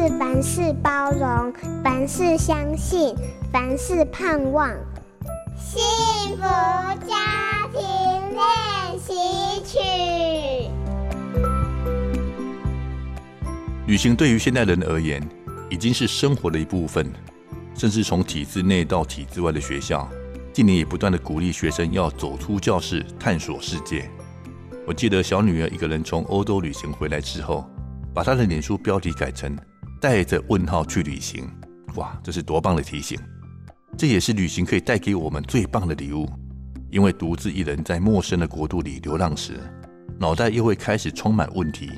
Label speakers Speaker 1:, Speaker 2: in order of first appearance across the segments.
Speaker 1: 爱是凡事包容，凡事相信，凡事盼望。幸福家庭练习曲。
Speaker 2: 旅行对于现代人而言，已经是生活的一部分。甚至从体制内到体制外的学校，近年也不断的鼓励学生要走出教室，探索世界。我记得小女儿一个人从欧洲旅行回来之后，把她的脸书标题改成“带着问号去旅行”。哇，这是多棒的提醒！这也是旅行可以带给我们最棒的礼物，因为独自一人在陌生的国度里流浪时，脑袋又会开始充满问题，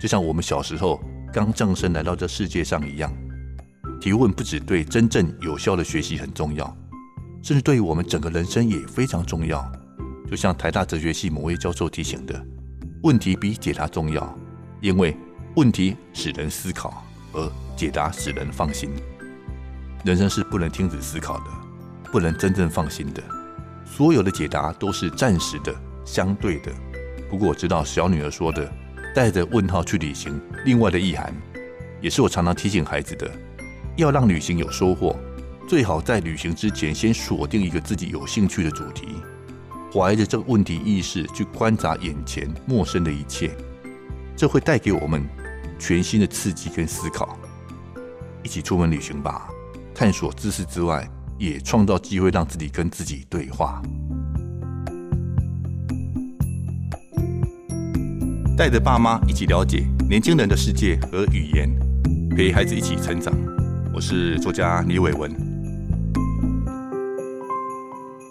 Speaker 2: 就像我们小时候刚降生来到这世界上一样。提问不只对真正有效的学习很重要，甚至对于我们整个人生也非常重要。就像台大哲学系某位教授提醒的，问题比解答重要，因为问题使人思考，而解答使人放心。人生是不能停止思考的，不能真正放心的。所有的解答都是暂时的、相对的。不过我知道小女儿说的“带着问号去旅行”，另外的意涵，也是我常常提醒孩子的。要让旅行有收获，最好在旅行之前先锁定一个自己有兴趣的主题，怀着这个问题意识去观察眼前陌生的一切，这会带给我们全新的刺激跟思考。一起出门旅行吧，探索知识之外，也创造机会让自己跟自己对话。带着爸妈一起了解年轻人的世界和语言，陪孩子一起成长。我是作家李伟文。